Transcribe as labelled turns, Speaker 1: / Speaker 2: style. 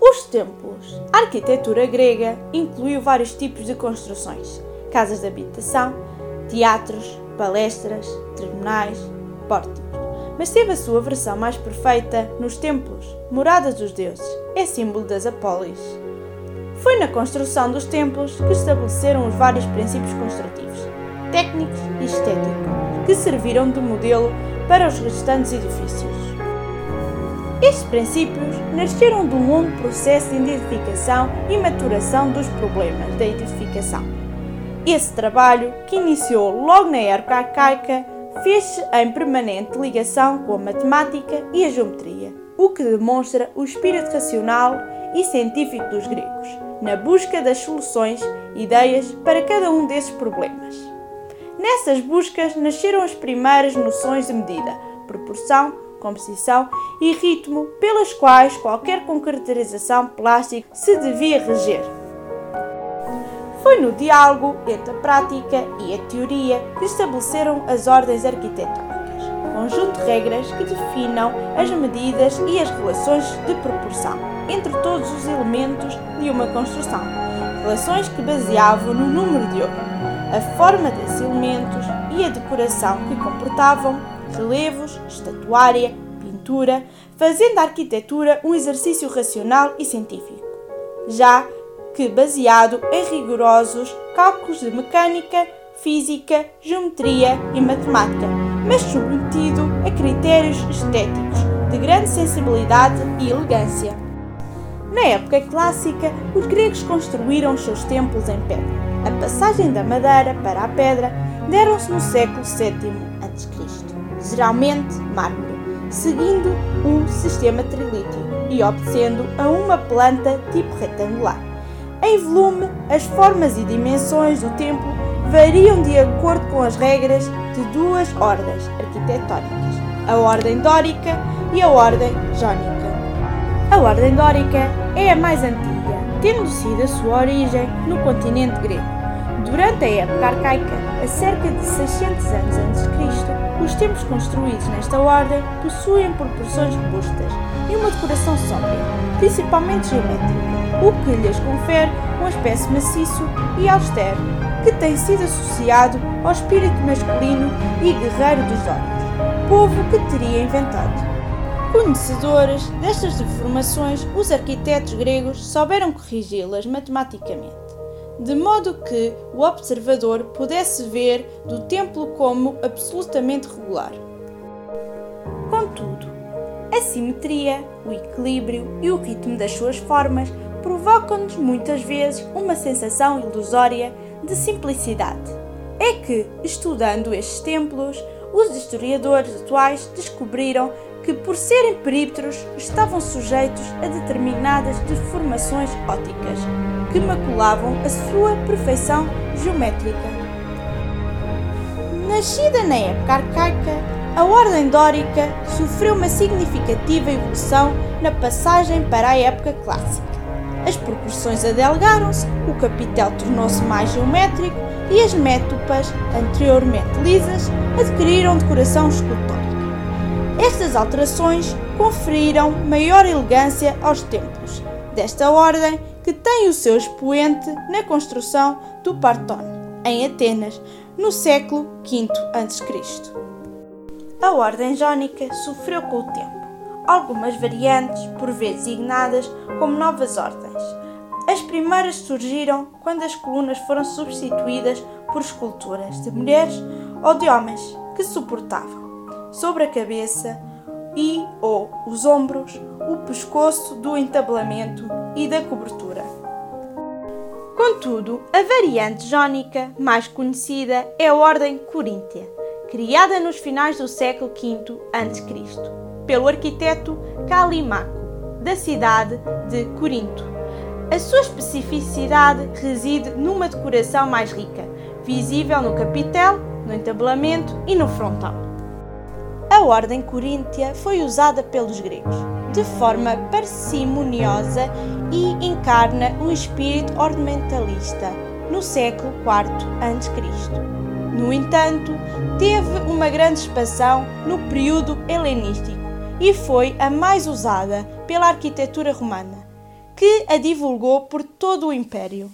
Speaker 1: Os templos. A arquitetura grega incluiu vários tipos de construções: casas de habitação, teatros, palestras, tribunais, pórticos. Mas teve a sua versão mais perfeita nos templos, moradas dos deuses, é símbolo das apólis. Foi na construção dos templos que estabeleceram os vários princípios construtivos, técnicos e estéticos, que serviram de modelo para os restantes edifícios. Estes princípios nasceram de um longo processo de identificação e maturação dos problemas da edificação. Esse trabalho, que iniciou logo na época arcaica, fez-se em permanente ligação com a matemática e a geometria, o que demonstra o espírito racional e científico dos gregos, na busca das soluções e ideias para cada um desses problemas. Nessas buscas nasceram as primeiras noções de medida, proporção, composição e ritmo pelas quais qualquer concretização plástica se devia reger. Foi no diálogo entre a prática e a teoria que estabeleceram as ordens arquitetónicas, conjunto de regras que definam as medidas e as relações de proporção entre todos os elementos de uma construção, relações que baseavam no número de ouro, a forma desses elementos e a decoração que comportavam relevos, estatuária, pintura, fazendo a arquitetura um exercício racional e científico. Já que baseado em rigorosos cálculos de mecânica, física, geometria e matemática, mas submetido a critérios estéticos de grande sensibilidade e elegância. Na época clássica, os gregos construíram os seus templos em pedra. A passagem da madeira para a pedra deram-se no século VII a.C., geralmente mármore, seguindo o sistema trilítico e obedecendo a uma planta tipo retangular. Em volume, as formas e dimensões do templo variam de acordo com as regras de duas ordens arquitetónicas, a ordem dórica e a ordem jónica. A ordem dórica é a mais antiga, tendo sido a sua origem no continente grego. Durante a época arcaica, a cerca de 600 anos antes de Cristo, os templos construídos nesta ordem possuem proporções robustas e uma decoração sóbria, principalmente geométrica o que lhes confere um aspecto maciço e austero, que tem sido associado ao espírito masculino e guerreiro dos dórios, povo que teria inventado. Conhecedores destas deformações, os arquitetos gregos souberam corrigi-las matematicamente, de modo que o observador pudesse ver do templo como absolutamente regular. Contudo, a simetria, o equilíbrio e o ritmo das suas formas provocam-nos muitas vezes uma sensação ilusória de simplicidade. É que, estudando estes templos, os historiadores atuais descobriram que, por serem perímetros, estavam sujeitos a determinadas deformações ópticas que maculavam a sua perfeição geométrica. Nascida na época arcaica, a Ordem Dórica sofreu uma significativa evolução na passagem para a época clássica. As proporções adelgaram-se, o capitel tornou-se mais geométrico e as métopas, anteriormente lisas, adquiriram decoração escultórica. Estas alterações conferiram maior elegância aos templos desta ordem, que tem o seu expoente na construção do Parton, em Atenas, no século V a.C. A ordem jónica sofreu com o tempo algumas variantes, por vezes designadas como novas ordens. As primeiras surgiram quando as colunas foram substituídas por esculturas de mulheres ou de homens que suportavam, sobre a cabeça e ou os ombros, o pescoço do entabelamento e da cobertura. Contudo, a variante jónica mais conhecida é a Ordem Coríntia, criada nos finais do século V a.C pelo arquiteto Calimaco, da cidade de Corinto. A sua especificidade reside numa decoração mais rica, visível no capitel, no entabelamento e no frontal. A ordem coríntia foi usada pelos gregos de forma parcimoniosa e encarna um espírito ornamentalista no século IV a.C. No entanto, teve uma grande expansão no período helenístico e foi a mais usada pela arquitetura romana, que a divulgou por todo o Império.